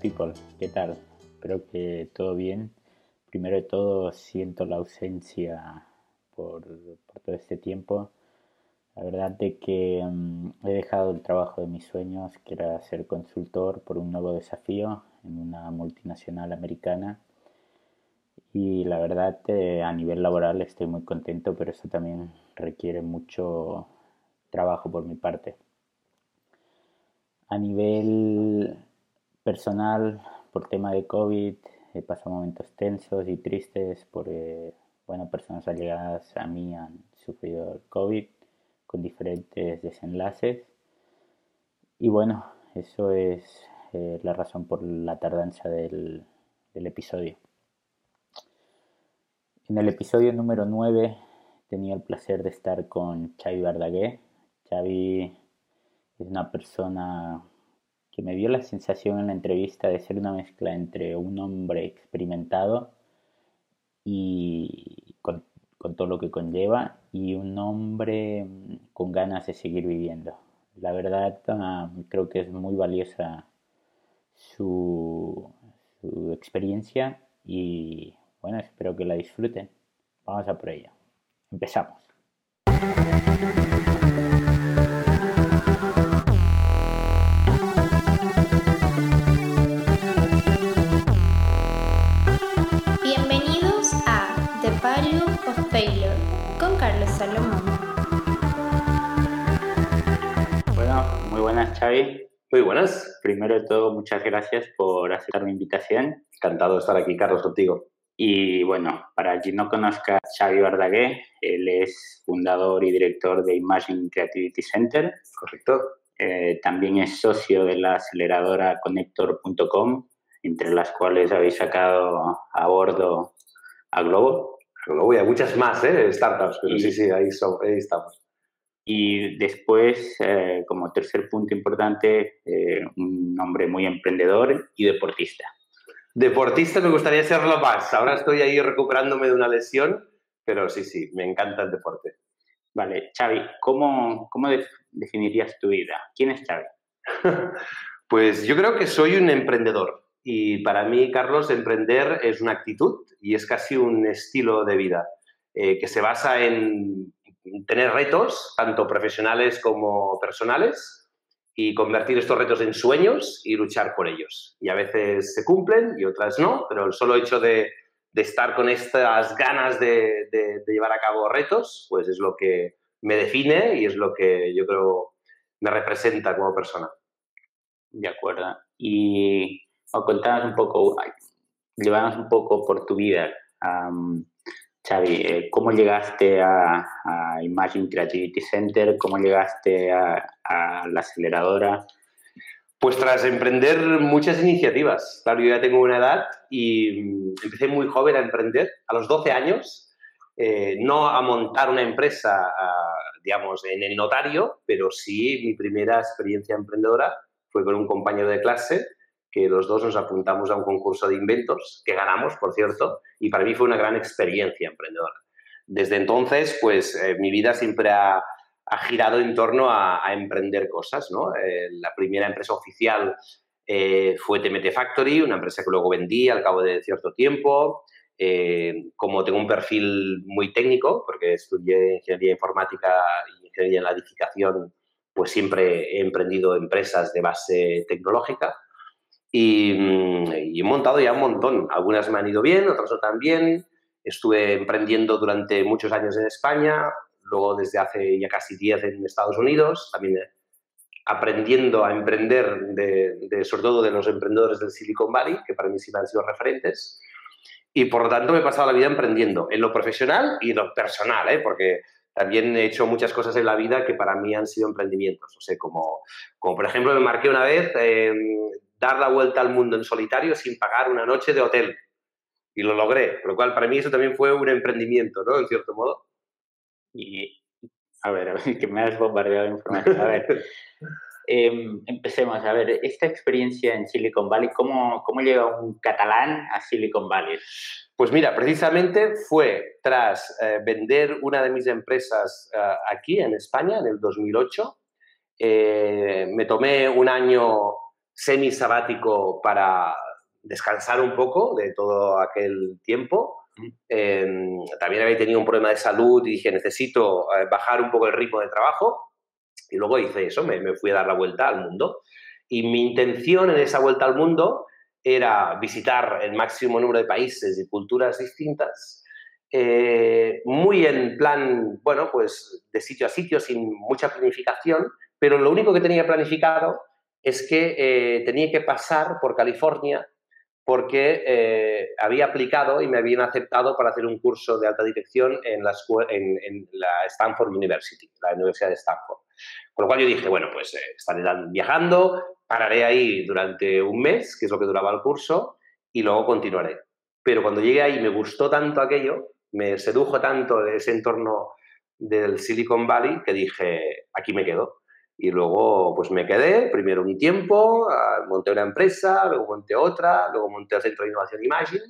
people, ¿qué tal? Espero que todo bien. Primero de todo siento la ausencia por, todo este tiempo. La verdad de que mm, he dejado el trabajo de mis sueños, que era ser consultor por un nuevo desafío en una multinacional americana. Y la verdad eh, a nivel laboral estoy muy contento, pero eso también requiere mucho trabajo por mi parte. A nivel personal, por tema de COVID, he pasado momentos tensos y tristes porque, bueno, personas allegadas a mí han sufrido el COVID con diferentes desenlaces. Y bueno, eso es eh, la razón por la tardanza del, episodio. En el episodio número 9 tenía el placer de estar con Xavi Verdaguer. Xavi es una persona me dio la sensación en la entrevista de ser una mezcla entre un hombre experimentado y con, todo lo que conlleva y un hombre mm, con ganas de seguir viviendo. La verdad ah, creo que es muy valiosa su, su experiencia y bueno, espero que la disfruten. Vamos a por ella. Empezamos. Xavi. Muy buenas. Primero de todo, muchas gracias por aceptar mi invitación. Encantado de estar aquí, Carlos, contigo. Y bueno, para quien no conozca a Xavi Verdaguer, él es fundador y director de Imagine Creativity Center. Correcto. Eh, también es socio de la aceleradora Connector.com, entre las cuales habéis sacado a bordo a Globo. Luego hay muchas más ¿eh? startups, pero sí, sí, ahí, estamos. Y después, eh, como tercer punto importante, eh, un hombre muy emprendedor y deportista. Deportista me gustaría serlo más. Ahora estoy ahí recuperándome de una lesión, pero sí, sí, me encanta el deporte. Vale, Xavi, ¿cómo, cómo definirías tu vida? ¿Quién es Xavi? pues yo creo que soy un emprendedor. Y para mí, Carlos, emprender es una actitud y es casi un estilo de vida eh, que se basa en tener retos, tanto profesionales como personales, y convertir estos retos en sueños y luchar por ellos. Y a veces se cumplen y otras no, pero el solo hecho de, estar con estas ganas de, de, llevar a cabo retos, pues es lo que me define y es lo que yo creo me representa como persona. De acuerdo. Y o contanos un poco, llevarnos un poco por tu vida. Xavi, eh, ¿cómo llegaste a, Imagine Creativity Center? ¿Cómo llegaste a, la aceleradora? Pues tras emprender muchas iniciativas. Claro, yo ya tengo una edad y mm, empecé muy joven a emprender, a los 12 años, eh, no a montar una empresa, digamos, en el notario, pero sí mi primera experiencia emprendedora fue con un compañero de clase que los dos nos apuntamos a un concurso de inventos, que ganamos, por cierto, y para mí fue una gran experiencia emprendedora. Desde entonces, pues eh, mi vida siempre ha, girado en torno a, emprender cosas, ¿no? Eh, la primera empresa oficial eh, fue TMT Factory, una empresa que luego vendí al cabo de cierto tiempo. como tengo un perfil muy técnico, porque estudié ingeniería informática y ingeniería en la edificación, pues siempre he emprendido empresas de base tecnológica. Mm, y, he montado ya un montón. Algunas me han ido bien, otras no tan bien. Estuve emprendiendo durante muchos años en España, luego desde hace ya casi 10 en Estados Unidos, también eh, aprendiendo a emprender, de, sobre todo de los emprendedores del Silicon Valley, que para mí sí me han sido referentes. Y por lo tanto me he pasado la vida emprendiendo, en lo profesional y en lo personal, ¿eh? porque también he hecho muchas cosas en la vida que para mí han sido emprendimientos. O sea, como, como por ejemplo me marqué una vez eh, dar la vuelta al mundo en solitario sin pagar una noche de hotel. Y lo logré, por lo cual para mí eso también fue un emprendimiento, ¿no? En cierto modo. Y, a ver, a ver, que me has bombardeado de información. A ver, em, empecemos. A ver, esta experiencia en Silicon Valley, ¿cómo, ¿cómo llega un catalán a Silicon Valley? Pues mira, precisamente fue tras eh, vender una de mis empresas eh, aquí en España en el 2008. Eh, me tomé un año semi-sabático para descansar un poco de todo aquel tiempo. Em, también había tenido un problema de salud y dije, necesito eh, bajar un poco el ritmo de trabajo. Y luego hice eso, me, me fui a dar la vuelta al mundo. Y mi intención en esa vuelta al mundo era visitar el máximo número de países y culturas distintas, eh, muy en plan, bueno, pues de sitio a sitio, sin mucha planificación, pero lo único que tenía planificado es que eh, tenía que pasar por California porque eh, había aplicado y me habían aceptado para hacer un curso de alta dirección en la, Stanford University, la Universidad de Stanford. Con lo cual yo dije, bueno, pues estaré viajando, pararé ahí durante un mes, que es lo que duraba el curso, y luego continuaré. Pero cuando llegué ahí me gustó tanto aquello, me sedujo tanto ese entorno del Silicon Valley que dije, aquí me quedo. Y luego pues me quedé, primero un tiempo, ah, monté una empresa, luego monté otra, luego monté el Centro de Innovación Imagine.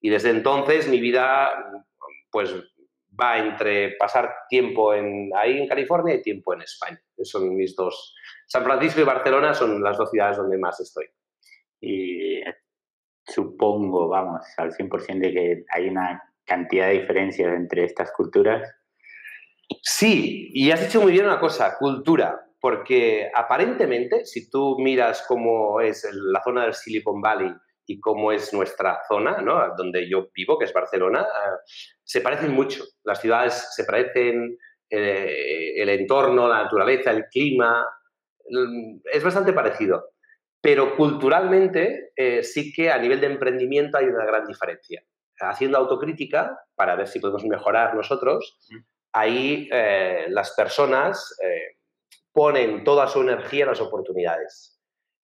Y desde entonces mi vida pues va entre pasar tiempo en, ahí en California y tiempo en España. Son mis dos. San Francisco y Barcelona son las dos ciudades donde más estoy. Y supongo, vamos, al 100% de que hay una cantidad de diferencias entre estas culturas. Sí, y has dicho muy bien una cosa, cultura, porque aparentemente, si tú miras cómo es la zona del Silicon Valley y cómo es nuestra zona, ¿no? donde yo vivo, que es Barcelona, eh, se parecen mucho. Las ciudades se parecen, eh, el entorno, la naturaleza, el clima, mm, es bastante parecido. Pero culturalmente eh, sí que a nivel de emprendimiento hay una gran diferencia. Haciendo autocrítica, para ver si podemos mejorar nosotros, ahí las personas ponen toda su energía en las oportunidades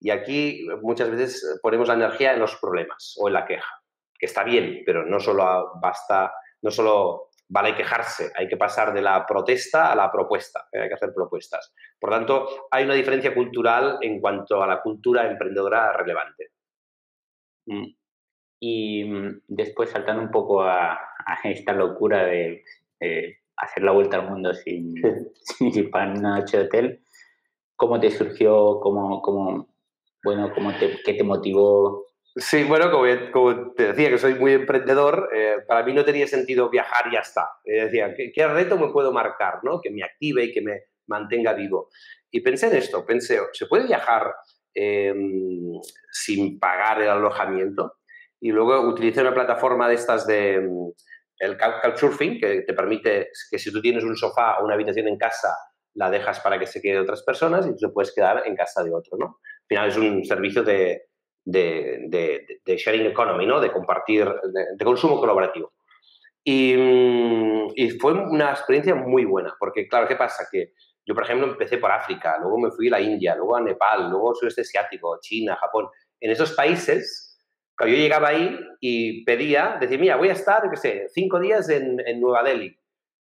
y aquí muchas veces ponemos la energía en los problemas o en la queja, que está bien, pero no solo basta, no solo vale quejarse, hay que pasar de la protesta a la propuesta, ¿eh? hay que hacer propuestas. Por tanto, hay una diferencia cultural en cuanto a la cultura emprendedora relevante. Mm. Y mm, después, saltando un poco a, esta locura de, hacer la vuelta al mundo sin, sin para una noche de hotel, ¿cómo te surgió? ¿Cómo, cómo, bueno, ¿cómo te, ¿qué te motivó? Sí, bueno, como, te decía que soy muy emprendedor, eh, para mí no tenía sentido viajar y ya está. Eh, decía, ¿qué, reto me puedo marcar? ¿no? Que me active y que me mantenga vivo. Y pensé en esto, pensé, ¿se puede viajar em, sin pagar el alojamiento? Y luego utilicé una plataforma de estas de el Couchsurfing, que te permite que si tú tienes un sofá o una habitación en casa, la dejas para que se quede otras personas y tú puedes quedar en casa de otro, ¿no? Al final es un servicio de, de, sharing economy, ¿no? De compartir, de, consumo colaborativo. Y, y, fue una experiencia muy buena, porque claro, ¿qué pasa? Que yo, por ejemplo, empecé por África, luego me fui a la India, luego a Nepal, luego sudeste asiático, China, Japón. En esos países, cuando yo llegaba ahí y pedía, decía, mira, voy a estar, qué sé, cinco días en, en Nueva Delhi.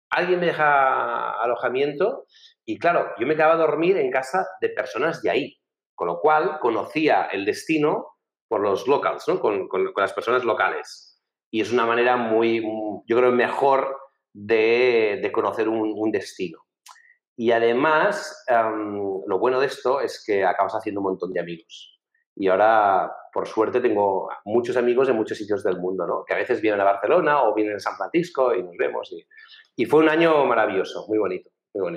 ¿Alguien me deja alojamiento? Y claro, yo me quedaba a dormir en casa de personas de ahí, con lo cual conocía el destino por los locals, ¿no? con, las personas locales. Y es una manera muy, yo creo, mejor de, conocer un, destino. Y además, lo bueno de esto es que acabas haciendo un montón de amigos. Y ahora, por suerte, tengo muchos amigos en muchos sitios del mundo, ¿no? que a veces vienen a Barcelona o vienen a San Francisco y nos vemos. y fue un año maravilloso, muy bonito.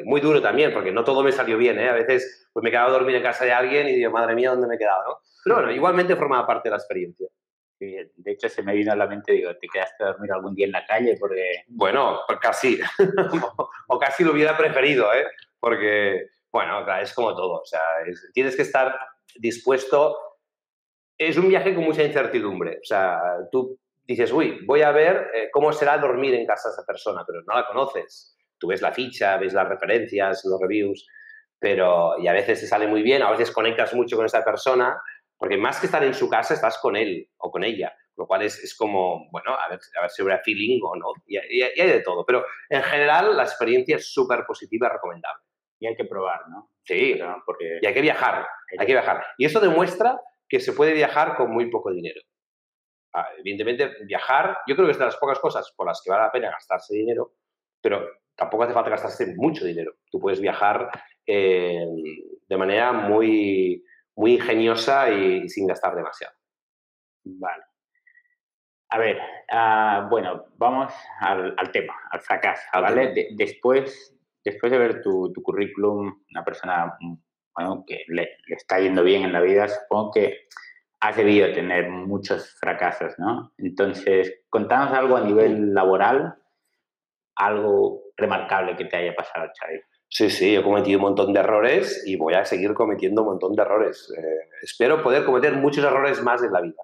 Muy, duro también, porque no todo me salió bien, ¿eh? A veces pues me quedaba a dormir en casa de alguien y digo, madre mía, ¿dónde me he quedado, no? Pero bueno, igualmente formaba parte de la experiencia. de hecho, se me vino a la mente, digo, ¿te quedaste a dormir algún día en la calle? Porque... Bueno, pues casi. o casi lo hubiera preferido, ¿eh? Porque, bueno, es como todo. O sea, tienes que estar dispuesto. Es un viaje con mucha incertidumbre. O sea, tú dices, uy, voy a ver eh, cómo será dormir en casa de esa persona, pero no la conoces tú ves la ficha, ves las referencias, los reviews, pero y a veces te sale muy bien, a veces conectas mucho con esa persona, porque más que estar en su casa, estás con él o con ella, lo cual es, es como, bueno, a ver, a ver si habrá feeling o no, y, hay de todo, pero en general la experiencia es súper positiva y recomendable. Y hay que probar, ¿no? Sí, porque... y hay que viajar, hay que viajar. Y esto demuestra que se puede viajar con muy poco dinero. Ah, evidentemente, viajar, yo creo que es de las pocas cosas por las que vale la pena gastarse dinero, pero tampoco hace falta gastarse mucho dinero. Tú puedes viajar eh, de manera muy, muy ingeniosa y, sin gastar demasiado. Vale. A ver, ah, bueno, vamos al, tema, al fracaso, ¿vale? después, después de ver tu, currículum, una persona bueno, que le, está yendo bien en la vida, supongo que has debido tener muchos fracasos, ¿no? Entonces, contanos algo a nivel laboral, algo remarcable que te haya pasado, Xavi. Sí, sí, he cometido un montón de errores y voy a seguir cometiendo un montón de errores. Eh, espero poder cometer muchos errores más en la vida.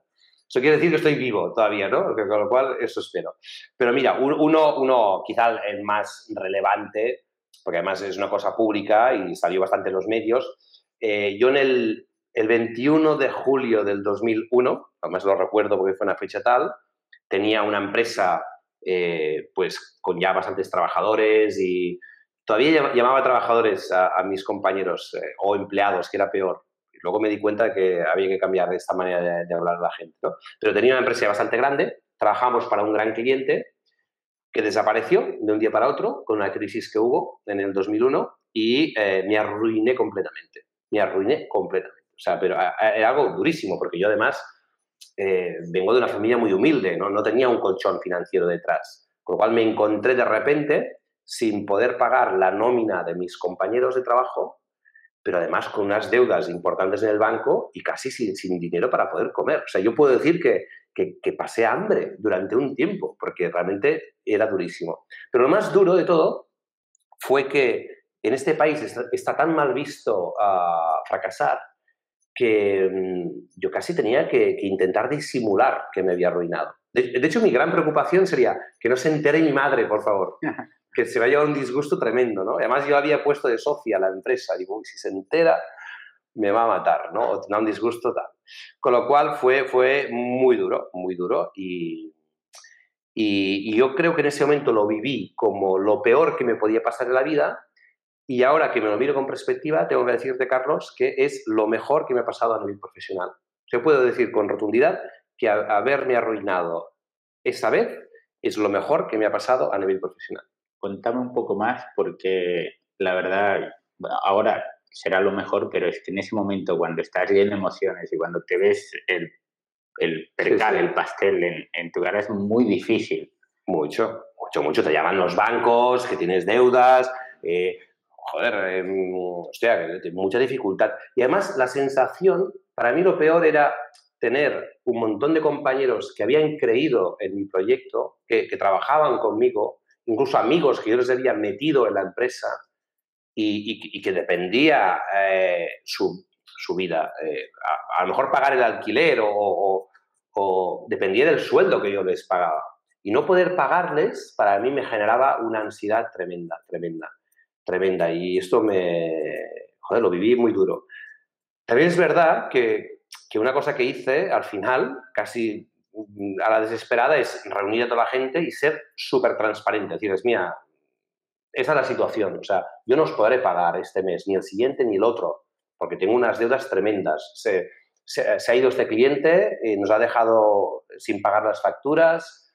Eso quiere decir que estoy vivo todavía, ¿no? Con lo cual, eso espero. Pero mira, uno, uno quizá el más relevante, porque además es una cosa pública y salió bastante en los medios, eh, yo en el, el 21 de julio del 2001, además lo recuerdo porque fue una fecha tal, tenía una empresa eh, pues con ya bastantes trabajadores y todavía llamaba trabajadores a, mis compañeros eh, o empleados, que era peor. Y luego me di cuenta que había que cambiar esta manera de, hablar a la gente. Pero tenía una empresa bastante grande, trabajamos para un gran cliente que desapareció de un día para otro con una crisis que hubo en el 2001 y eh, me arruiné completamente. Me arruiné completamente. O sea, pero era algo durísimo porque yo además eh, vengo de una familia muy humilde, ¿no? no tenía un colchón financiero detrás. Con lo cual me encontré de repente sin poder pagar la nómina de mis compañeros de trabajo, pero además con unas deudas importantes en el banco y casi sin, dinero para poder comer. O sea, yo puedo decir que, que, pasé hambre durante un tiempo, porque realmente era durísimo. Pero lo más duro de todo fue que en este país está, tan mal visto uh, fracasar que mm, yo casi tenía que, intentar disimular que me había arruinado. De, de, hecho, mi gran preocupación sería que no se entere mi madre, por favor. que se va a llevar un disgusto tremendo, ¿no? además yo había puesto de socia la empresa, digo, si se entera me va a matar, ¿no? O tendrá un disgusto tal. Con lo cual fue, fue muy duro, muy duro y, y, yo creo que en ese momento lo viví como lo peor que me podía pasar en la vida y ahora que me lo miro con perspectiva, tengo que decirte, Carlos, que es lo mejor que me ha pasado a nivel profesional. Yo puedo decir con rotundidad que haberme arruinado esa vez es lo mejor que me ha pasado a nivel profesional. Contame un poco más porque la verdad, ahora será lo mejor, pero es que en ese momento cuando estás lleno de emociones y cuando te ves el, el percal, el pastel en, tu cara es muy difícil. Mucho, mucho, mucho. Te llaman los bancos, que tienes deudas, eh, joder, em, hostia, mucha dificultad. Y además la sensación, para mí lo peor era tener un montón de compañeros que habían creído en mi proyecto, que, que trabajaban conmigo, incluso amigos que yo les había metido en la empresa y, que dependía eh, su, vida. Eh, a, lo mejor pagar el alquiler o, dependía del sueldo que yo les pagaba. Y no poder pagarles para mí me generaba una ansiedad tremenda, tremenda, tremenda. Y esto me, joder, lo viví muy duro. También es verdad que, que una cosa que hice al final, casi a la desesperada es reunir a toda la gente y ser súper transparente. Es decir, es mía, esa es la situación. O sea, yo no os podré pagar este mes, ni el siguiente ni el otro, porque tengo unas deudas tremendas. Se, ha ido este cliente y nos ha dejado sin pagar las facturas.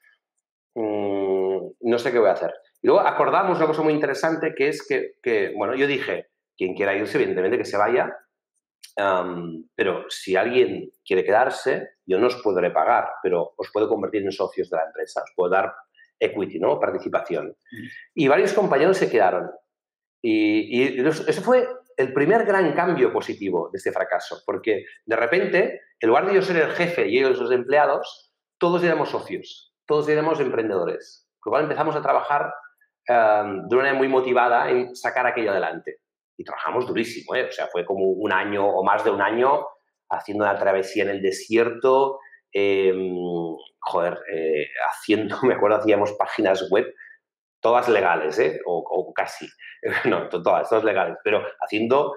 Mm, no sé qué voy a hacer. Y luego acordamos una cosa muy interesante que es que, que bueno, yo dije, quien quiera irse, evidentemente que se vaya, pero si alguien quiere quedarse, yo no os podré pagar, pero os puedo convertir en socios de la empresa, os puedo dar equity, ¿no? Participación. Mm. Y varios compañeros se quedaron. Y, eso fue el primer gran cambio positivo de este fracaso, porque de repente, en lugar de yo ser el jefe y ellos los empleados, todos éramos socios, todos éramos emprendedores. Con lo cual empezamos a trabajar de una manera muy motivada en sacar aquello adelante y trabajamos durísimo, ¿eh? o sea, fue como un año o más de un año haciendo una travesía en el desierto, em, joder, eh, haciendo, me acuerdo, hacíamos páginas web, todas legales, ¿eh? o, casi, no, todas, todas legales, pero haciendo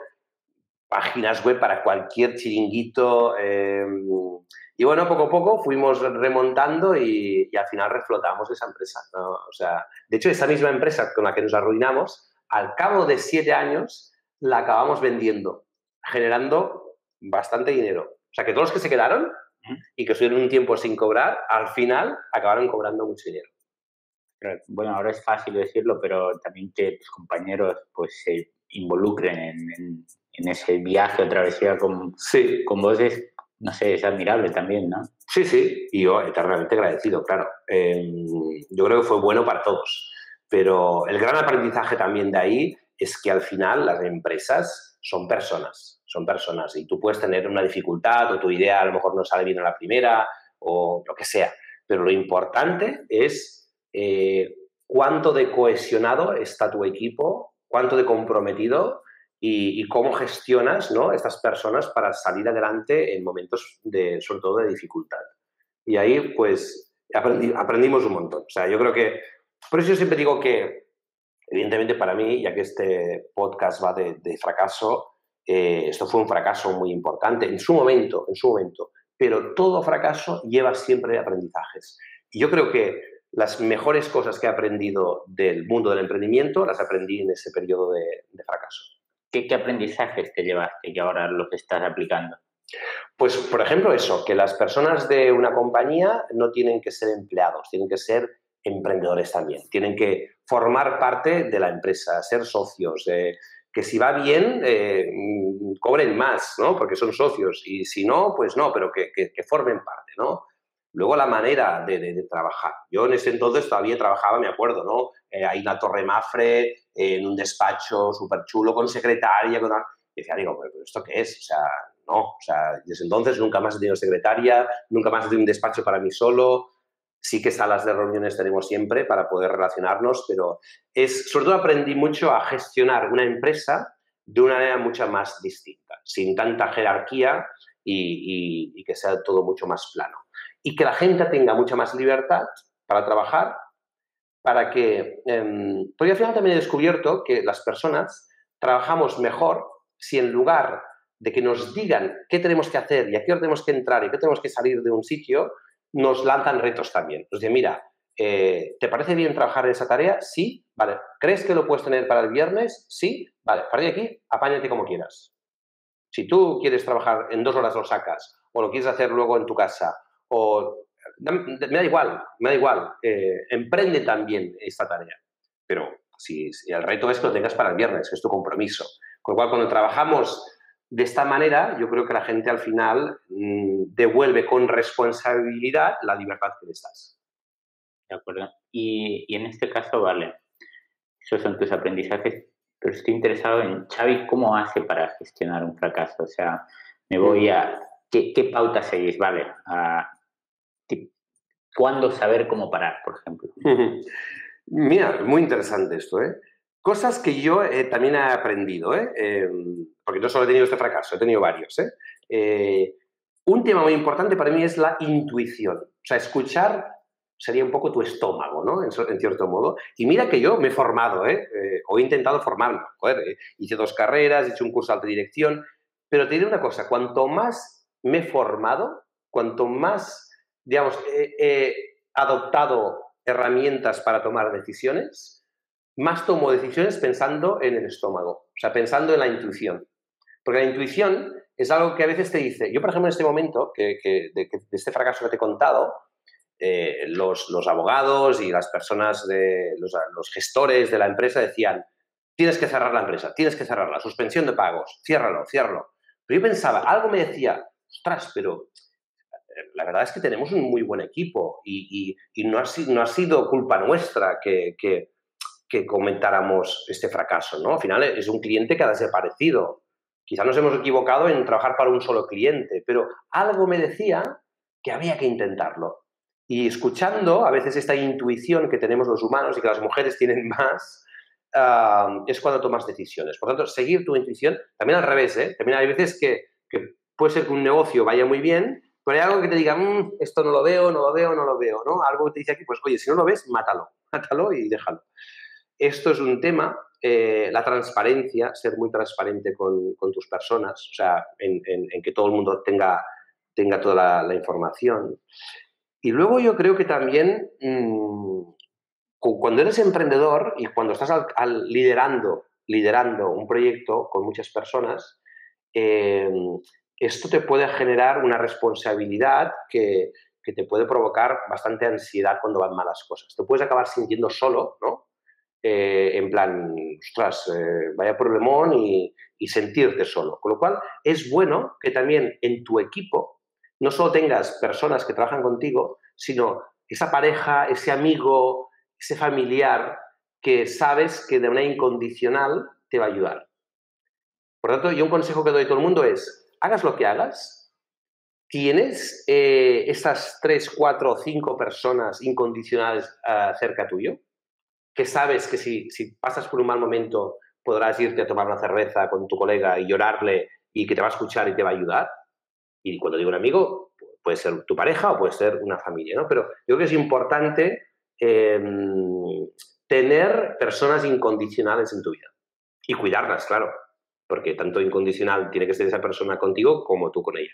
páginas web para cualquier chiringuito. Em, y bueno, poco a poco fuimos remontando y, al final reflotamos esa empresa. O sea, de hecho, esa misma empresa con la que nos arruinamos, al cabo de siete años, la acabamos vendiendo, generando bastante dinero. O sea, que todos los que se quedaron y que estuvieron un tiempo sin cobrar, al final acabaron cobrando mucho dinero. bueno, ahora es fácil decirlo, pero también que tus compañeros pues se involucren en, en ese viaje o travesía con, Sí, con vos es, no sé, es admirable también, ¿no? sí, sí, y yo eternamente agradecido, claro. Eh, yo creo que fue bueno para todos, pero el gran aprendizaje también de ahí es que al final las empresas son personas, son personas, y tú puedes tener una dificultad o tu idea a lo mejor no sale bien a la primera o lo que sea, pero lo importante es eh, cuánto de cohesionado está tu equipo, cuánto de comprometido y, y cómo gestionas ¿no? estas personas para salir adelante en momentos de, sobre todo de dificultad. Y ahí, pues, aprendi- aprendimos un montón. O sea, yo creo que, por eso yo siempre digo que, evidentemente para mí, ya que este podcast va de, de fracaso, eh, esto fue un fracaso muy importante en su momento, en su momento, pero todo fracaso lleva siempre aprendizajes. Y yo creo que las mejores cosas que he aprendido del mundo del emprendimiento las aprendí en ese periodo de, de fracaso. ¿Qué, ¿Qué aprendizajes te llevaste que ahora los estás aplicando? Pues, por ejemplo, eso, que las personas de una compañía no tienen que ser empleados, tienen que ser emprendedores también, tienen que formar parte de la empresa, ser socios, eh, que si va bien, eh, cobren más, ¿no? Porque son socios, y si no, pues no, pero que, que- que formen parte, ¿no? Luego la manera de, de- de trabajar. Yo en ese entonces todavía trabajaba, me acuerdo, ¿no? Eh, ahí en la Torre Mafre, eh, en un despacho súper chulo, con secretaria, con... Y decía, digo, ¿pero esto qué es? O sea, no, o sea, desde entonces nunca más he tenido secretaria, nunca más he tenido un despacho para mí solo. Sí que salas de reuniones tenemos siempre para poder relacionarnos, pero es, sobre todo aprendí mucho a gestionar una empresa de una manera mucho más distinta, sin tanta jerarquía y, y- y que sea todo mucho más plano. Y que la gente tenga mucha más libertad para trabajar, para que... em, porque al final también he descubierto que las personas trabajamos mejor si en lugar de que nos digan qué tenemos que hacer y a qué hora tenemos que entrar y qué tenemos que salir de un sitio, nos lanzan retos también. Nos dicen, mira, eh, ¿te parece bien trabajar en esa tarea? Sí, vale. ¿Crees que lo puedes tener para el viernes? Sí, vale. A partir de aquí, apáñate como quieras. Si tú quieres trabajar en dos horas lo sacas, o lo quieres hacer luego en tu casa, o me da igual, me da igual. eh, emprende también esta tarea. Pero si el reto es que lo tengas para el viernes, que es tu compromiso. Con lo cual, cuando trabajamos de esta manera, yo creo que la gente al final mm, devuelve con responsabilidad la libertad que les das. ¿De acuerdo? Y, y en este caso, vale, esos son tus aprendizajes, pero estoy interesado en Xavi, ¿cómo hace para gestionar un fracaso? O sea, me voy a... ¿Qué, qué pauta seguís? Vale, a, ¿cuándo saber cómo parar, por ejemplo? Mira, muy interesante esto, ¿eh? Cosas que yo eh, también he aprendido, ¿eh? Eh, Porque no solo he tenido este fracaso, he tenido varios, ¿eh? Eh, Un tema muy importante para mí es la intuición. O sea, escuchar sería un poco tu estómago, ¿no? En, en cierto modo. Y mira que yo me he formado, ¿eh? Eh, o he intentado formarme. Joder, hice dos carreras, hecho un curso de dirección, pero te diré una cosa, cuanto más me he formado, cuanto más, digamos, he adoptado herramientas para tomar decisiones, más tomo decisiones pensando en el estómago, o sea, pensando en la intuición. Porque la intuición es algo que a veces te dice, yo por ejemplo en este momento, que, de, este fracaso que te he contado, eh, los, abogados y las personas, de, los, gestores de la empresa decían, tienes que cerrar la empresa, tienes que cerrarla, suspensión de pagos, ciérralo, ciérralo. Pero yo pensaba, algo me decía, ostras, pero eh, la verdad es que tenemos un muy buen equipo y, no, ha, sido culpa nuestra que- que comentáramos este fracaso, ¿no? Al final es un cliente que ha desaparecido. Quizá nos hemos equivocado en trabajar para un solo cliente, pero algo me decía que había que intentarlo. Y escuchando a veces esta intuición que tenemos los humanos y que las mujeres tienen más, ah, es cuando tomas decisiones. Por tanto, seguir tu intuición, también al revés, ¿eh? También hay veces que, que puede ser que un negocio vaya muy bien, pero hay algo que te diga, "Mm, esto no lo veo, no lo veo, no lo veo, ¿no? Algo que te dice aquí, pues oye, si no lo ves, mátalo, mátalo y déjalo. Esto es un tema, eh, la transparencia, ser muy transparente con, tus personas, o sea, en, que todo el mundo tenga, tenga toda la, información. Y luego yo creo que también mm, cu- cuando eres emprendedor y cuando estás liderando, liderando un proyecto con muchas personas, eh, esto te puede generar una responsabilidad que, que te puede provocar bastante ansiedad cuando van malas cosas. Te puedes acabar sintiendo solo, ¿no? Eh, en plan, ostras, eh, vaya problemón y, y sentirte solo. Con lo cual, es bueno que también en tu equipo no solo tengas personas que trabajan contigo, sino esa pareja, ese amigo, ese familiar que sabes que de manera incondicional te va a ayudar. Por lo tanto, yo un consejo que doy a todo el mundo es, hagas lo que hagas, tienes eh, esas tres, cuatro o cinco personas incondicionales uh, cerca tuyo, que sabes que si, si pasas por un mal momento podrás irte a tomar una cerveza con tu colega y llorarle y que te va a escuchar y te va a ayudar. Y cuando digo un amigo, puede ser tu pareja o puede ser una familia, ¿no? Pero yo creo que es importante eh, tener personas incondicionales en tu vida y cuidarlas, claro, porque tanto incondicional tiene que ser esa persona contigo como tú con ella.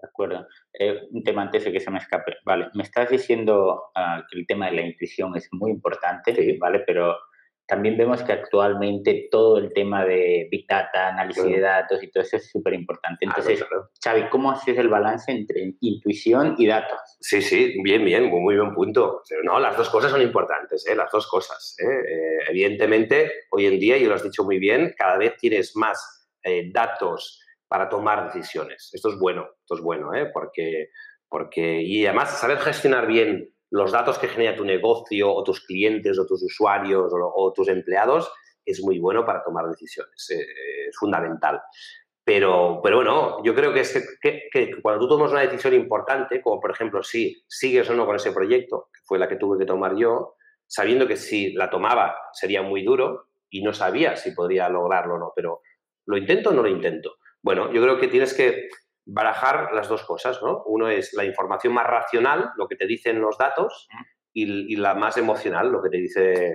De acuerdo. Eh, un tema antes de que se me escape. Vale, me estás diciendo uh, que el tema de la intuición es muy importante, sí. ¿vale? Pero también vemos que actualmente todo el tema de Big Data, análisis claro. de datos y todo eso es súper importante. Entonces, ah, claro. Xavi, ¿cómo haces el balance entre intuición y datos? Sí, sí, bien, bien, muy, muy buen punto. No, las dos cosas son importantes, ¿eh? las dos cosas. ¿eh? Eh, evidentemente, hoy en día, y lo has dicho muy bien, cada vez tienes más eh, datos para tomar decisiones. Esto es bueno, esto es bueno, ¿eh? porque, porque, y además saber gestionar bien los datos que genera tu negocio o tus clientes o tus usuarios o, o tus empleados es muy bueno para tomar decisiones, eh, es fundamental. Pero, pero bueno, yo creo que, es que, que, cuando tú tomas una decisión importante, como por ejemplo si sigues o no con ese proyecto, que fue la que tuve que tomar yo, sabiendo que si la tomaba sería muy duro y no sabía si podría lograrlo o no, pero ¿lo intento o no lo intento? Bueno, yo creo que tienes que barajar las dos cosas, ¿no? Uno es la información más racional, lo que te dicen los datos, y, y, la más emocional, lo que te dice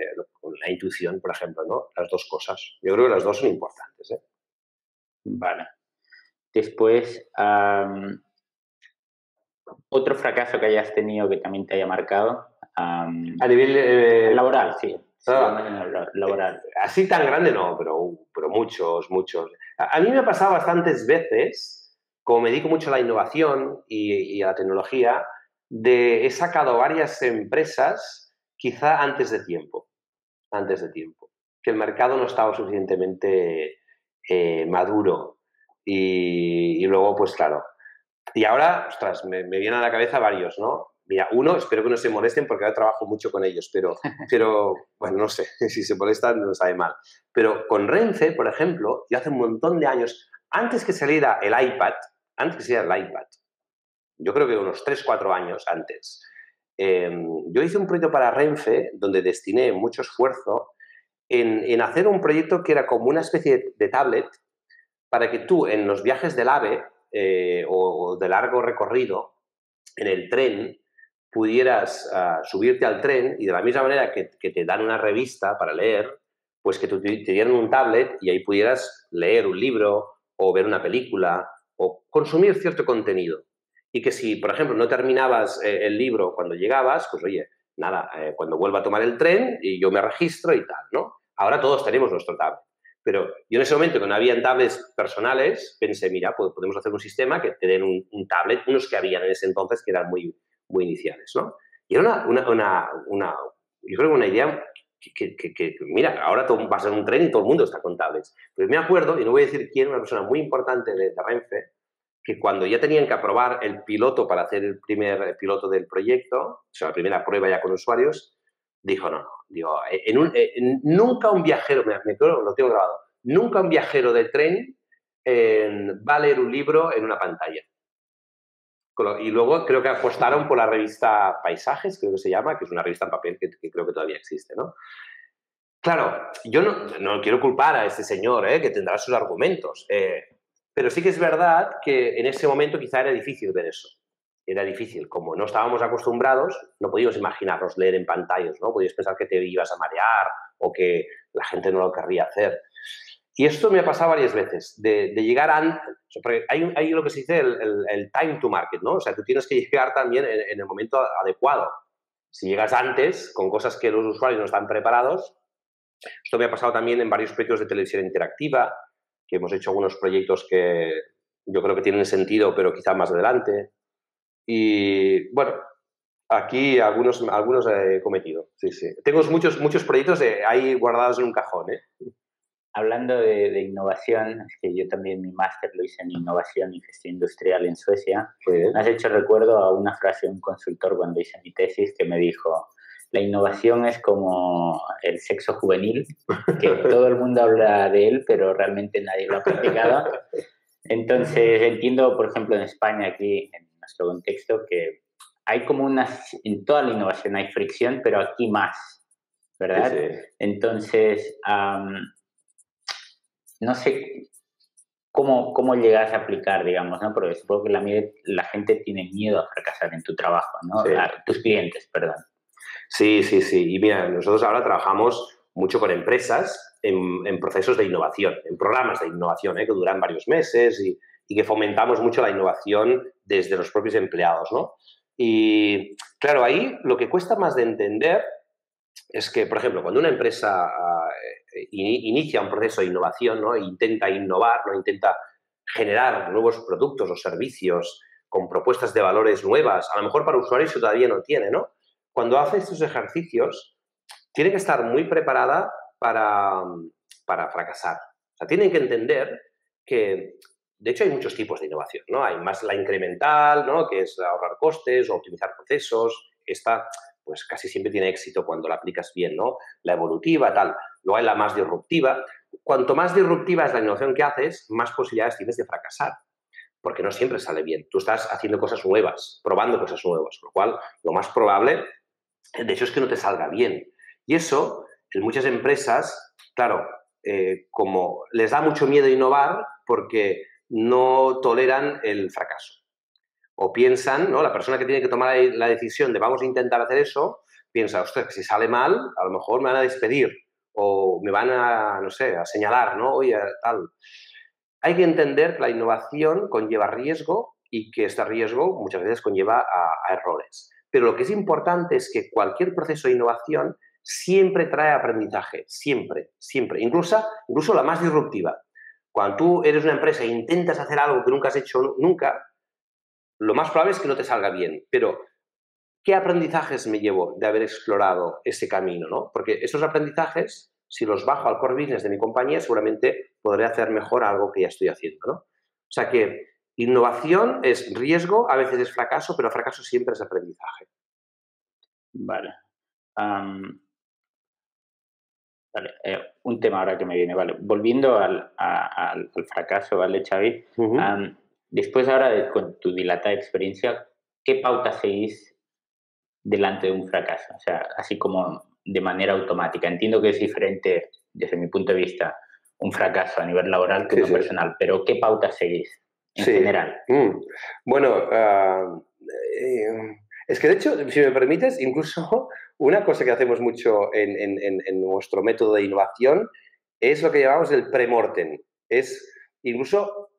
la intuición, por ejemplo, ¿no? Las dos cosas. Yo creo que las dos son importantes, ¿eh? Vale. Después, um, otro fracaso que hayas tenido que también te haya marcado. Um, a nivel eh, laboral, sí. Ah, laboral. Así tan grande no, pero, pero muchos, muchos. A, mí me ha pasado bastantes veces como me dedico mucho a la innovación y, a la tecnología, de, he sacado varias empresas quizá antes de tiempo, antes de tiempo, que el mercado no estaba suficientemente eh, maduro y, y, luego, pues claro. Y ahora, ostras, me, me vienen a la cabeza varios, ¿no? Mira, uno, espero que no se molesten porque ahora trabajo mucho con ellos, pero, pero bueno, no sé, si se molestan no sabe mal. Pero con Renfe, por ejemplo, yo hace un montón de años, antes que saliera el iPad, antes que sea el iPad, yo creo que unos 3, 4 años antes, eh, yo hice un proyecto para Renfe donde destiné mucho esfuerzo en, en, hacer un proyecto que era como una especie de tablet para que tú en los viajes del AVE eh, o, o, de largo recorrido, en el tren, pudieras uh, subirte al tren y de la misma manera que, que, te dan una revista para leer, pues que te, te dieran un tablet y ahí pudieras leer un libro o ver una película o consumir cierto contenido. Y que si, por ejemplo, no terminabas eh, el libro cuando llegabas, pues oye, nada, eh, cuando vuelva a tomar el tren y yo me registro y tal, ¿no? Ahora todos tenemos nuestro tablet. Pero yo en ese momento, que no había tablets personales, pensé, mira, podemos hacer un sistema que te den un, un, tablet, unos que habían en ese entonces que eran muy, muy iniciales, ¿no? Y era una, una, una, yo creo que una idea que, mira, ahora vas en un tren y todo el mundo está con tablets. Pero me acuerdo, y no voy a decir quién, una persona muy importante de, de Renfe, que cuando ya tenían que aprobar el piloto para hacer el primer piloto del proyecto, o sea, la primera prueba ya con usuarios, dijo, no, no, digo, un, en, nunca un viajero, me, me lo tengo grabado, nunca un viajero de tren eh, va a leer un libro en una pantalla. Y luego creo que apostaron por la revista Paisajes, creo que se llama, que es una revista en papel que, que creo que todavía existe, ¿no? Claro, yo no, no quiero culpar a este señor, ¿eh? que tendrá sus argumentos, eh, pero sí que es verdad que en ese momento quizá era difícil ver eso. Era difícil, como no estábamos acostumbrados, no podíamos imaginarnos leer en pantallas, ¿no? Podías pensar que te ibas a marear o que la gente no lo querría hacer. Y esto me ha pasado varias veces, de, de llegar antes, hay, hay, lo que se dice el, el, el, time to market, ¿no? O sea, tú tienes que llegar también en, en, el momento adecuado. Si llegas antes, con cosas que los usuarios no están preparados, esto me ha pasado también en varios proyectos de televisión interactiva, que hemos hecho algunos proyectos que yo creo que tienen sentido, pero quizá más adelante. Y bueno, Aquí algunos, algunos he cometido, sí, sí. Tengo muchos, muchos proyectos ahí guardados en un cajón, ¿eh? Hablando de, innovación, es que yo también mi máster lo hice en innovación y gestión industrial en Suecia. Me has hecho recuerdo a una frase de un consultor cuando hice mi tesis que me dijo, la innovación es como el sexo juvenil, que todo el mundo habla de él, pero realmente nadie lo ha practicado. Entonces, entiendo, por ejemplo, en España, aquí, en nuestro contexto, que hay como una, en toda la innovación hay fricción, pero aquí más, ¿verdad? Entonces, no sé cómo, cómo llegas a aplicar, digamos, ¿no? Porque supongo que la, la gente tiene miedo a fracasar en tu trabajo, ¿no? tus clientes, perdón. Sí, sí, sí. Y mira, nosotros ahora trabajamos mucho con empresas en, procesos de innovación, en programas de innovación, ¿eh? que duran varios meses y, y, que fomentamos mucho la innovación desde los propios empleados, ¿no? Y claro, ahí lo que cuesta más de entender es que, por ejemplo, cuando una empresa ah, eh, inicia un proceso de innovación, ¿no? intenta innovar, ¿no? intenta generar nuevos productos o servicios con propuestas de valores nuevas, a lo mejor para usuarios que todavía no tiene, ¿no? Cuando hace estos ejercicios, tiene que estar muy preparada para, para fracasar. O sea, que entender que de hecho, hay muchos tipos de innovación, ¿no? Hay más la incremental, ¿no? Que es ahorrar costes o optimizar procesos. Esta, pues casi siempre tiene éxito cuando la aplicas bien, ¿no? La evolutiva, tal. Luego hay la más disruptiva. Cuanto más disruptiva es la innovación que haces, más posibilidades tienes de fracasar. Porque no siempre sale bien. Tú estás haciendo cosas nuevas, probando cosas nuevas. Lo cual, lo más probable, de hecho, es que no te salga bien. Y eso, en muchas empresas, claro, eh, como les da mucho miedo innovar porque no toleran el fracaso. O piensan, ¿no? La persona que tiene que tomar la decisión de vamos a intentar hacer eso, piensa, ostras, que si sale mal, a lo mejor me van a despedir o me van a, no sé, a señalar, ¿no? Oye, tal. Hay que entender que la innovación conlleva riesgo y que este riesgo muchas veces conlleva a, errores. Pero lo que es importante es que cualquier proceso de innovación siempre trae aprendizaje, siempre, siempre, incluso, incluso la más disruptiva. Cuando tú eres una empresa e intentas hacer algo que nunca has hecho nunca, lo más probable es que no te salga bien. Pero, ¿qué aprendizajes me llevo de haber explorado ese camino? ¿no? Porque esos aprendizajes, si los bajo al core business de mi compañía, seguramente podré hacer mejor algo que ya estoy haciendo. ¿no? O sea que innovación es riesgo, a veces es fracaso, pero fracaso siempre es aprendizaje. Vale. Vale, eh, un tema ahora que me viene, vale. Volviendo al, fracaso, ¿vale, Xavi? Después ahora de con tu dilatada experiencia, ¿qué pauta seguís delante de un fracaso? O sea, así como de manera automática. Entiendo que es diferente, desde mi punto de vista, un fracaso a nivel laboral que uno personal, pero ¿qué pauta seguís en general? Mm. Bueno, ah, eh, es que de hecho, si me permites, incluso una cosa que hacemos mucho en, nuestro método de innovación es lo que llamamos el premortem. Es incluso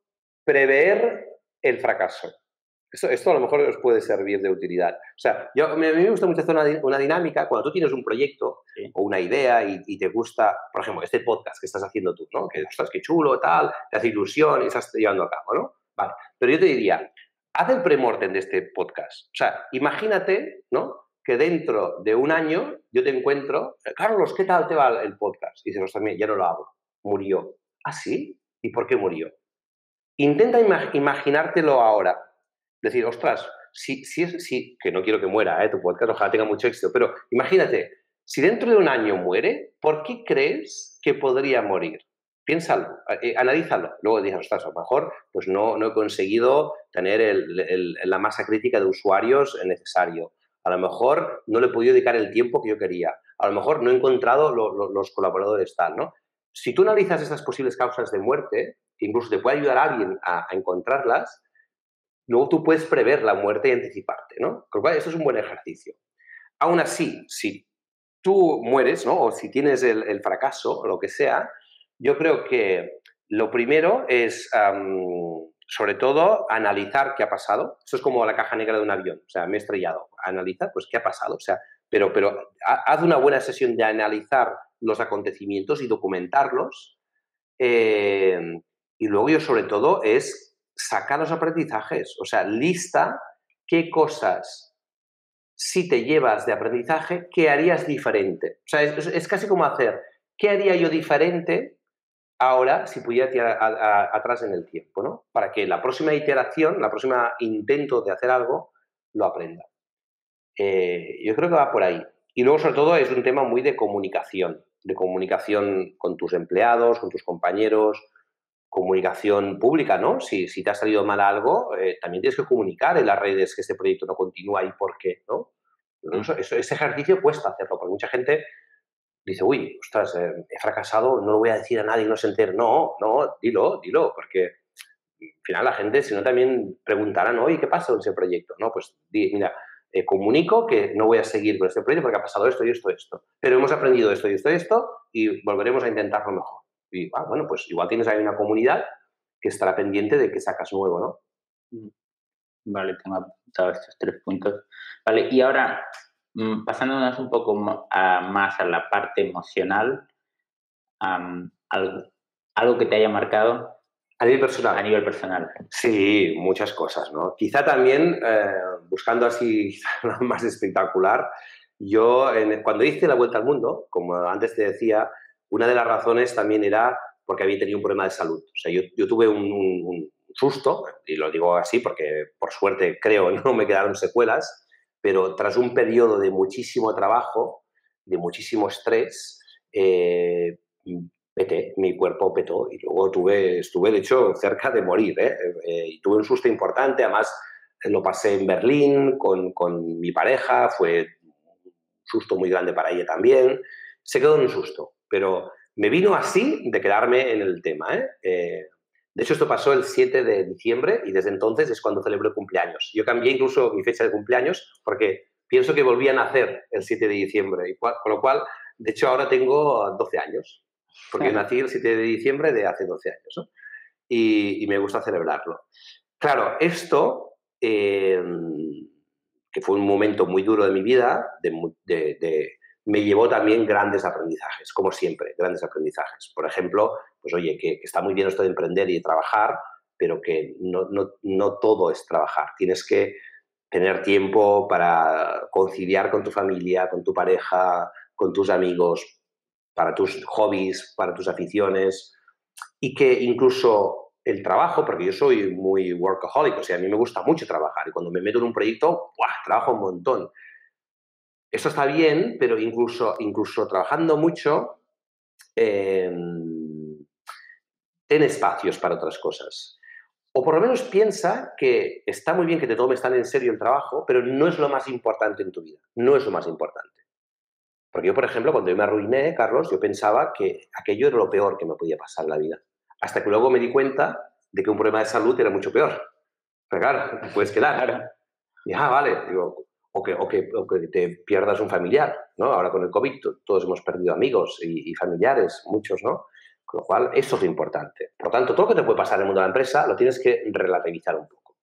prever el fracaso. Esto, esto, a lo mejor os puede servir de utilidad. O sea, yo, a mí me gusta mucho hacer una, dinámica cuando tú tienes un proyecto o una idea y, te gusta, por ejemplo, este podcast que estás haciendo tú, ¿no? Que, estás qué chulo, tal, te hace ilusión y estás llevando a cabo, ¿no? Vale. Pero yo te diría, haz el premortem de este podcast. O sea, imagínate, ¿no? que dentro de un año yo te encuentro, Carlos, ¿qué tal te va el podcast? Y dices, también, ya no lo hago. Murió. ¿Ah, sí? ¿Y por qué murió? Intenta imaginártelo ahora. Decir, ostras, si, si, que no quiero que muera ¿eh? tu podcast, ojalá tenga mucho éxito, pero imagínate, si dentro de un año muere, ¿por qué crees que podría morir? Piénsalo, eh, analízalo. Luego dices, ostras, a lo mejor pues no, no he conseguido tener la masa crítica de usuarios necesario a lo mejor no le he podido dedicar el tiempo que yo quería. A lo mejor no he encontrado los colaboradores tal, ¿no? Si tú analizas estas posibles causas de muerte, incluso te puede ayudar a alguien a, encontrarlas, luego tú puedes prever la muerte y anticiparte, ¿no? Con lo cual, esto es un buen ejercicio. Aún así, si tú mueres, ¿no? O si tienes el, fracaso o lo que sea, yo creo que lo primero es sobre todo, analizar qué ha pasado. Eso es como la caja negra de un avión. O sea, me he estrellado. Analiza, pues, qué ha pasado. O sea, pero, pero haz una buena sesión de analizar los acontecimientos y documentarlos. Eh, y luego yo, sobre todo, es sacar los aprendizajes. O sea, lista qué cosas si te llevas de aprendizaje, ¿qué harías diferente? O sea, es, casi como hacer, ¿qué haría yo diferente ahora si pudiera tirar atrás en el tiempo? ¿no? Para que la próxima iteración, la próxima intento de hacer algo, lo aprenda. Eh, yo creo que va por ahí. Y luego, sobre todo, es un tema muy de comunicación, de comunicación con tus empleados, con tus compañeros, comunicación pública, ¿no? Si, si te ha salido mal algo, eh, también tienes que comunicar en las redes que este proyecto no continúa y por qué, ¿no? ese ejercicio cuesta hacerlo, porque mucha gente dice, uy, ostras, eh, he fracasado, no lo voy a decir a nadie, no se entere. No, no, dilo, dilo, porque al final la gente, si no, también preguntarán, oye, ¿qué pasa con ese proyecto? No, pues mira, eh, comunico que no voy a seguir con este proyecto porque ha pasado esto y esto y esto. Pero hemos aprendido esto y esto y esto y volveremos a intentarlo mejor. Y ah, bueno, pues igual tienes ahí una comunidad que estará pendiente de que sacas nuevo, ¿no? Mm. Vale, tengo apuntado estos tres puntos. Vale, y ahora, mm, pasándonos un poco más a la parte emocional, algo, que te haya marcado. A nivel personal. A nivel personal. Sí, muchas cosas, ¿no? Quizá también, eh, buscando así más espectacular, yo cuando hice la vuelta al mundo, como antes te decía, una de las razones también era porque había tenido un problema de salud. O sea, yo, tuve un, susto, y lo digo así porque por suerte creo no me quedaron secuelas, pero tras un periodo de muchísimo trabajo, de muchísimo estrés, eh, peté, mi cuerpo petó y luego tuve, estuve de hecho cerca de morir. ¿eh? Eh, y tuve un susto importante, además lo pasé en Berlín con, con mi pareja, fue un susto muy grande para ella también. Se quedó en un susto pero me vino así de quedarme en el tema. ¿eh? Eh, de hecho, esto pasó el 7 de diciembre y desde entonces es cuando celebro el cumpleaños. Yo cambié incluso mi fecha de cumpleaños porque pienso que volví a nacer el 7 de diciembre, y con lo cual, de hecho, ahora tengo 12 años, porque nací el 7 de diciembre de hace 12 años y, me gusta celebrarlo. Claro, esto, eh, que fue un momento muy duro de mi vida, de me llevó también grandes aprendizajes, como siempre, grandes aprendizajes. Por ejemplo, pues oye, que, está muy bien esto de emprender y trabajar, pero que no, no, no, todo es trabajar. Tienes que tener tiempo para conciliar con tu familia, con tu pareja, con tus amigos, para tus hobbies, para tus aficiones, y que incluso el trabajo, porque yo soy muy workaholic, o sea, a mí me gusta mucho trabajar, y cuando me meto en un proyecto, ¡buah! trabajo un montón eso está bien, pero incluso, incluso trabajando mucho, em, ten espacios para otras cosas. O por lo menos piensa que está muy bien que te tomes tan en serio el trabajo, pero no es lo más importante en tu vida. No es lo más importante. Porque yo, por ejemplo, cuando yo me arruiné, Carlos, yo pensaba que aquello era lo peor que me podía pasar en la vida. Hasta que luego me di cuenta de que un problema de salud era mucho peor. Pero claro, puedes quedar. Y, ah, vale, digo, o que, o que, o que, te pierdas un familiar, ¿no? Ahora con el COVID todos hemos perdido amigos y, familiares, muchos, ¿no? Con lo cual, eso es importante. Por tanto, todo lo que te puede pasar en el mundo de la empresa lo tienes que relativizar un poco.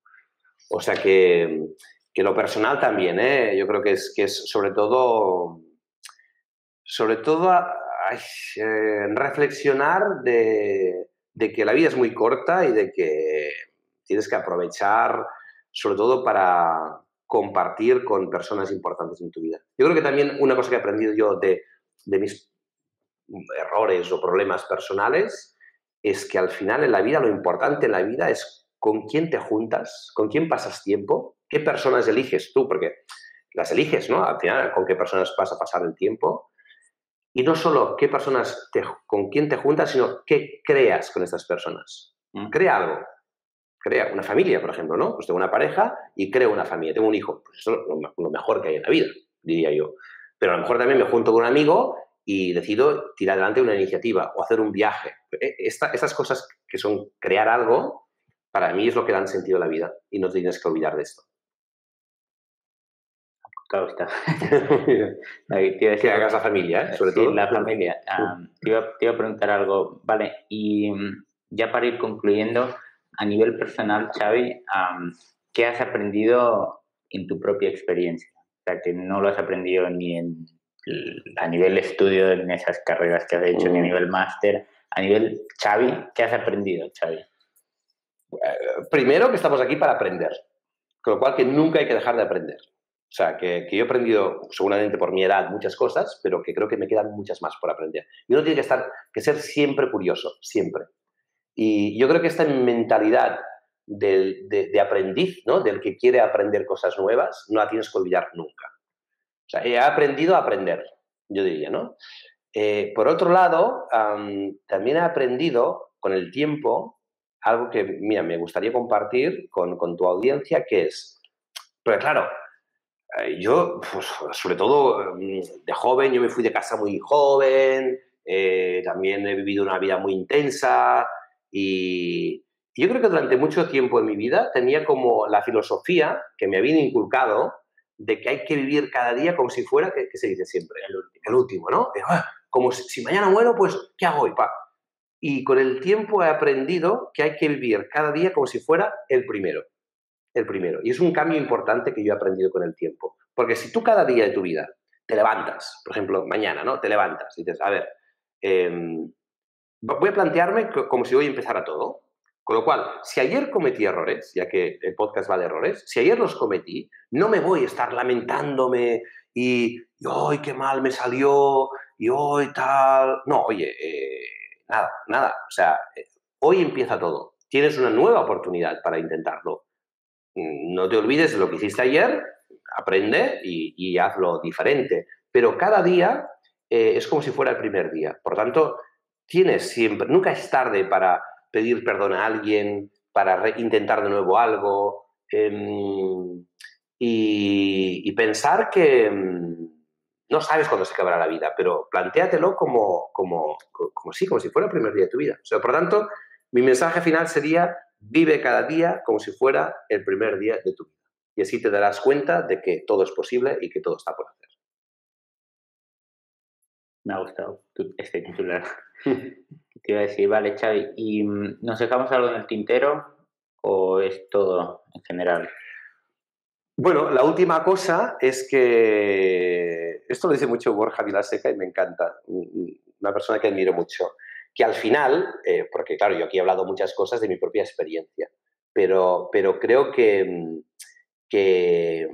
O sea que, que lo personal también, ¿eh? Yo creo que es, que es sobre todo, sobre todo eh, reflexionar de, de que la vida es muy corta y de que tienes que aprovechar, sobre todo para, compartir con personas importantes en tu vida. Yo creo que también una cosa que he aprendido yo de, mis errores o problemas personales es que al final en la vida lo importante en la vida es con quién te juntas, con quién pasas tiempo, qué personas eliges tú, porque las eliges, ¿no? Al final, con qué personas vas a pasar el tiempo. Y no solo qué personas, con quién te juntas, sino qué creas con estas personas. Mm. Crea algo crea una familia, por ejemplo, ¿no? Pues tengo una pareja y creo una familia, tengo un hijo. Pues eso es lo, mejor que hay en la vida, diría yo. Pero a lo mejor también me junto con un amigo y decido tirar adelante una iniciativa o hacer un viaje. E, estas cosas que son crear algo, para mí es lo que dan sentido a la vida y no tienes que olvidar de esto. Claro está. que hagas la familia, ¿eh? sobre todo. la familia. te, iba, te, iba, a preguntar algo. Vale, y mm, ya para ir concluyendo, a nivel personal, Xavi, ¿qué has aprendido en tu propia experiencia? O sea, que no lo has aprendido ni en, a nivel estudio en esas carreras que has hecho, ni a mm. nivel máster. A nivel Xavi, ¿qué has aprendido, Xavi? Eh, primero que estamos aquí para aprender, con lo cual que nunca hay que dejar de aprender. O sea, que, yo he aprendido, seguramente por mi edad, muchas cosas, pero que creo que me quedan muchas más por aprender. Y uno tiene que, estar, que ser siempre curioso, siempre. Y yo creo que esta mentalidad del, de, aprendiz, ¿no? del que quiere aprender cosas nuevas, no la tienes que olvidar nunca. O sea, he aprendido a aprender, yo diría, ¿no? Eh, por otro lado, también he aprendido con el tiempo algo que, mira, me gustaría compartir con, tu audiencia, que es, pero claro, eh, yo, pues, sobre todo mm, de joven, yo me fui de casa muy joven, eh, también he vivido una vida muy intensa y yo creo que durante mucho tiempo en mi vida tenía como la filosofía que me habían inculcado de que hay que vivir cada día como si fuera, que, se dice siempre, el último, ¿no? Ah, como si, mañana muero, pues, ¿qué hago hoy? Pa? Y con el tiempo he aprendido que hay que vivir cada día como si fuera el primero el primero. Y es un cambio importante que yo he aprendido con el tiempo. Porque si tú cada día de tu vida te levantas, por ejemplo, mañana, ¿no? Te levantas y dices, a ver, em, voy a plantearme como si hoy empezara todo. Con lo cual, si ayer cometí errores, ya que el podcast va de errores, si ayer los cometí, no me voy a estar lamentándome y, ¡ay, qué mal me salió! Y hoy tal. No, oye, eh, nada, nada. O sea, eh, hoy empieza todo. Tienes una nueva oportunidad para intentarlo. Mm, no te olvides de lo que hiciste ayer, aprende y, hazlo diferente. Pero cada día eh, es como si fuera el primer día. Por tanto, tienes siempre, nunca es tarde para pedir perdón a alguien, para intentar de nuevo algo em, y, pensar que mm, no sabes cuándo se acabará la vida, pero plantéatelo como, como, como, sí, como si fuera el primer día de tu vida. Por tanto, mi mensaje final sería Vive cada día como si fuera el primer día de tu vida. Y así te darás cuenta de que todo es posible y que todo está por hacer. Me ha gustado este titular. te iba a decir, vale, Xavi, ¿y mm, nos dejamos algo en el tintero o es todo en general? Bueno, la última cosa es que esto lo dice mucho Borja Vilaseca y me encanta, una persona que admiro mucho que al final, eh, porque claro, yo aquí he hablado muchas cosas de mi propia experiencia, pero, pero creo que, mm, que,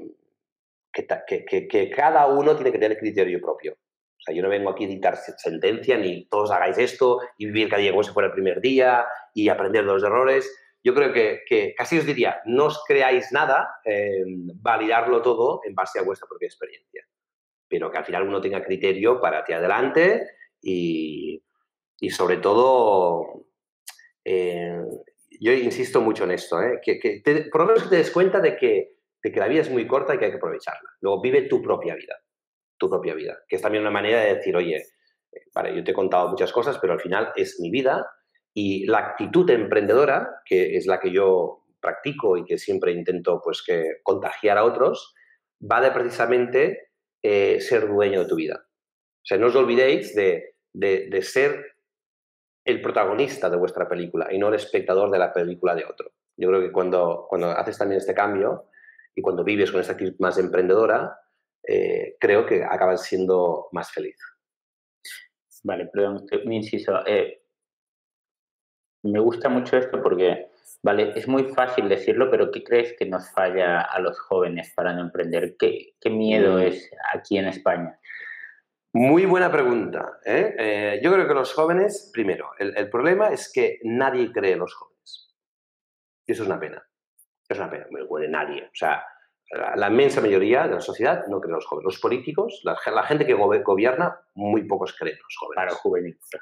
que, cada uno tiene que tener criterio propio. O sea, yo no vengo aquí a dictar sentencia ni todos hagáis esto y vivir cada día como si fuera el primer día y aprender de los errores. Yo creo que, casi os diría, no os creáis nada, eh, validarlo todo en base a vuestra propia experiencia. Pero que al final uno tenga criterio para ti adelante y, y sobre todo, eh, yo insisto mucho en esto, ¿eh? que, por lo menos te des cuenta de que, de que la vida es muy corta y que hay que aprovecharla. Luego vive tu propia vida, tu propia vida, que es también una manera de decir, oye, eh, vale, yo te he contado muchas cosas, pero al final es mi vida y la actitud emprendedora, que es la que yo practico y que siempre intento pues que contagiar a otros, va de precisamente ser dueño de tu vida. O sea, no os olvidéis de, de, de ser el protagonista de vuestra película y no el espectador de la película de otro. Yo creo que cuando, cuando haces también este cambio y cuando vives con esta actitud más emprendedora, eh, creo que acabas siendo más feliz. Vale, perdón, me inciso. Eh, me gusta mucho esto porque, vale, es muy fácil decirlo, pero ¿qué crees que nos falla a los jóvenes para no emprender? ¿Qué, qué miedo mm. es aquí en España? Muy buena pregunta. ¿eh? Eh, yo creo que los jóvenes, primero, el, problema es que nadie cree en los jóvenes. Y eso es una pena. Es una pena. No puede nadie. O sea, la, inmensa mayoría de la sociedad no cree en los jóvenes. Los políticos, la, gente que gobierna, muy pocos creen en los jóvenes. Paro juvenil, por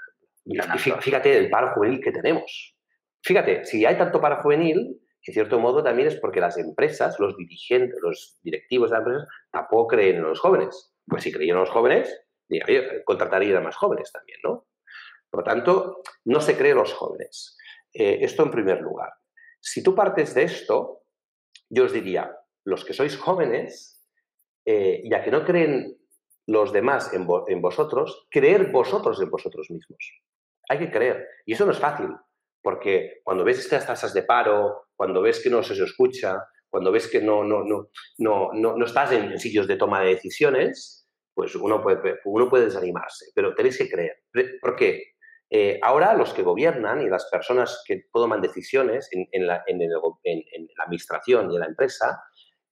ejemplo. fíjate el paro juvenil que tenemos. Fíjate, si hay tanto paro juvenil, en cierto modo también es porque las empresas, los dirigentes, los directivos de las empresas, tampoco creen en los jóvenes. Pues si creían en los jóvenes, contrataría a más jóvenes también, ¿no? Por lo tanto, no se cree los jóvenes. Eh, esto en primer lugar. Si tú partes de esto, yo os diría, los que sois jóvenes, eh, ya que no creen los demás en, en, vosotros, creer vosotros en vosotros mismos. Hay que creer. Y eso no es fácil, porque cuando ves estas tasas de paro, cuando ves que no se escucha, cuando ves que no, no, no, no, no, estás en sitios de toma de decisiones, pues uno puede, uno puede desanimarse, pero tenéis que creer. Porque eh, ahora los que gobiernan y las personas que toman decisiones en, la, administración y en la empresa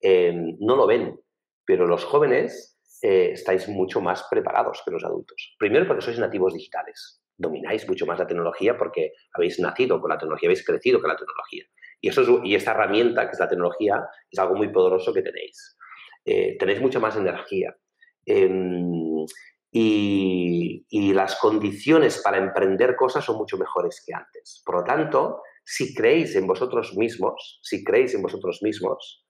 em, no lo ven. pero los jóvenes eh, estáis mucho más preparados que los adultos. Primero porque sois nativos digitales, domináis mucho más la tecnología porque habéis nacido con la tecnología, habéis crecido con la tecnología. Y, eso y esta herramienta, que es la tecnología, es algo muy poderoso que tenéis. Eh, tenéis mucha más energía. Em, y, y, las condiciones para emprender cosas son mucho mejores que antes. Por lo tanto, si creéis en vosotros mismos, si creéis en vosotros mismos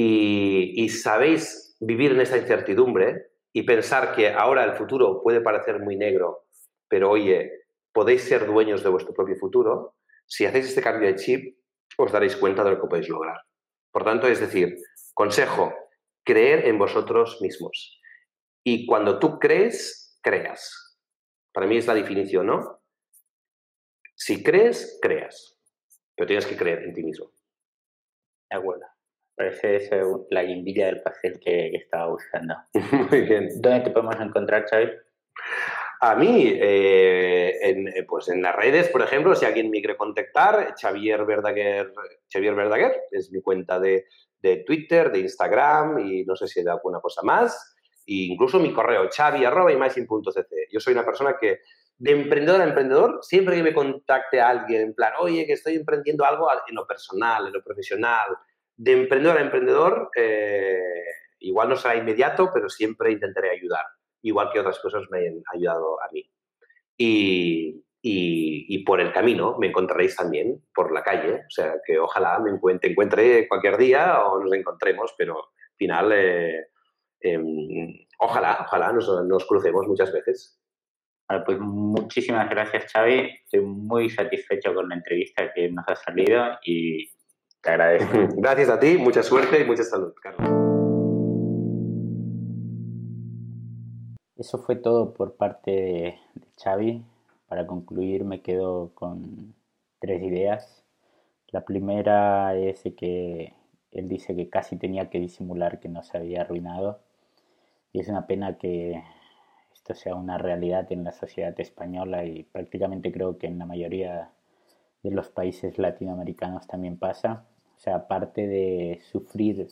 y, sabéis vivir en esta incertidumbre y pensar que ahora el futuro puede parecer muy negro, pero oye, podéis ser dueños de vuestro propio futuro, si hacéis este cambio de chip, os daréis cuenta de lo que podéis lograr. Por tanto, es decir, consejo, creer en vosotros mismos. Y cuando tú crees, creas. Para mí es la definición, ¿no? Si crees, creas. Pero tienes que creer en ti mismo. De acuerdo. Parece eso la guindilla del pastel que, estaba buscando. Muy bien. ¿Dónde te podemos encontrar, Xavi? A mí, eh, en, eh, pues en las redes, por ejemplo, si alguien me quiere contactar, Xavier Verdaguer, Xavier Verdaguer es mi cuenta de, de Twitter, de Instagram y no sé si hay alguna cosa más. E incluso mi correo, chavi.imagine.cc. Yo soy una persona que, de emprendedor a emprendedor, siempre que me contacte a alguien, en plan, oye, que estoy emprendiendo algo en lo personal, en lo profesional, de emprendedor a emprendedor, eh, igual no será inmediato, pero siempre intentaré ayudar igual que otras cosas me han ayudado a mí. Y, y, por el camino me encontraréis también por la calle, o sea que ojalá me encuentre, cualquier día o nos encontremos, pero al final, eh, em, ojalá, ojalá nos, nos, crucemos muchas veces. Pues muchísimas gracias Xavi, estoy muy satisfecho con la entrevista que nos ha salido y te agradezco. gracias a ti, mucha suerte y mucha salud, Carlos. Eso fue todo por parte de, Xavi. Para concluir me quedo con tres ideas. La primera es que él dice que casi tenía que disimular que no se había arruinado. Y es una pena que esto sea una realidad en la sociedad española y prácticamente creo que en la mayoría de los países latinoamericanos también pasa. O sea, aparte de sufrir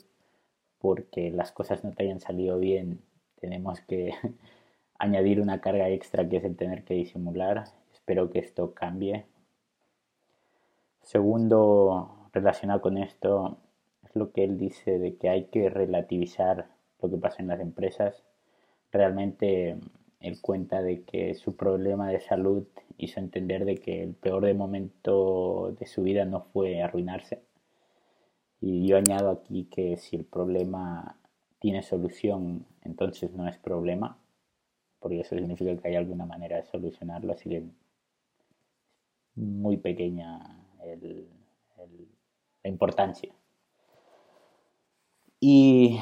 porque las cosas no te hayan salido bien, tenemos que añadir una carga extra que es el tener que disimular. Espero que esto cambie. Segundo, relacionado con esto, es lo que él dice de que hay que relativizar lo que pasa en las empresas. Realmente él cuenta de que su problema de salud hizo entender de que el peor momento de su vida no fue arruinarse. Y yo añado aquí que si el problema tiene solución, entonces no es problema porque eso significa que hay alguna manera de solucionarlo, así que muy pequeña la importancia. Y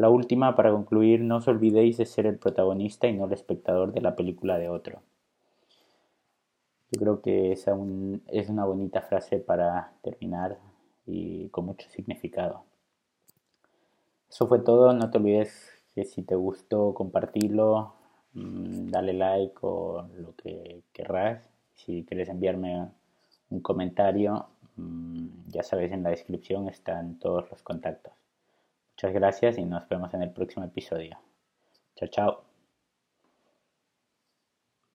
la última, para concluir, no os olvidéis de ser el protagonista y no el espectador de la película de otro. Yo creo que esa es una bonita frase para terminar y con mucho significado. Eso fue todo, no te olvides que si te gustó compartirlo, Mm, dale like o lo que querrás. Si quieres enviarme un comentario, mm, ya sabes, en la descripción están todos los contactos. Muchas gracias y nos vemos en el próximo episodio. Chao, chao.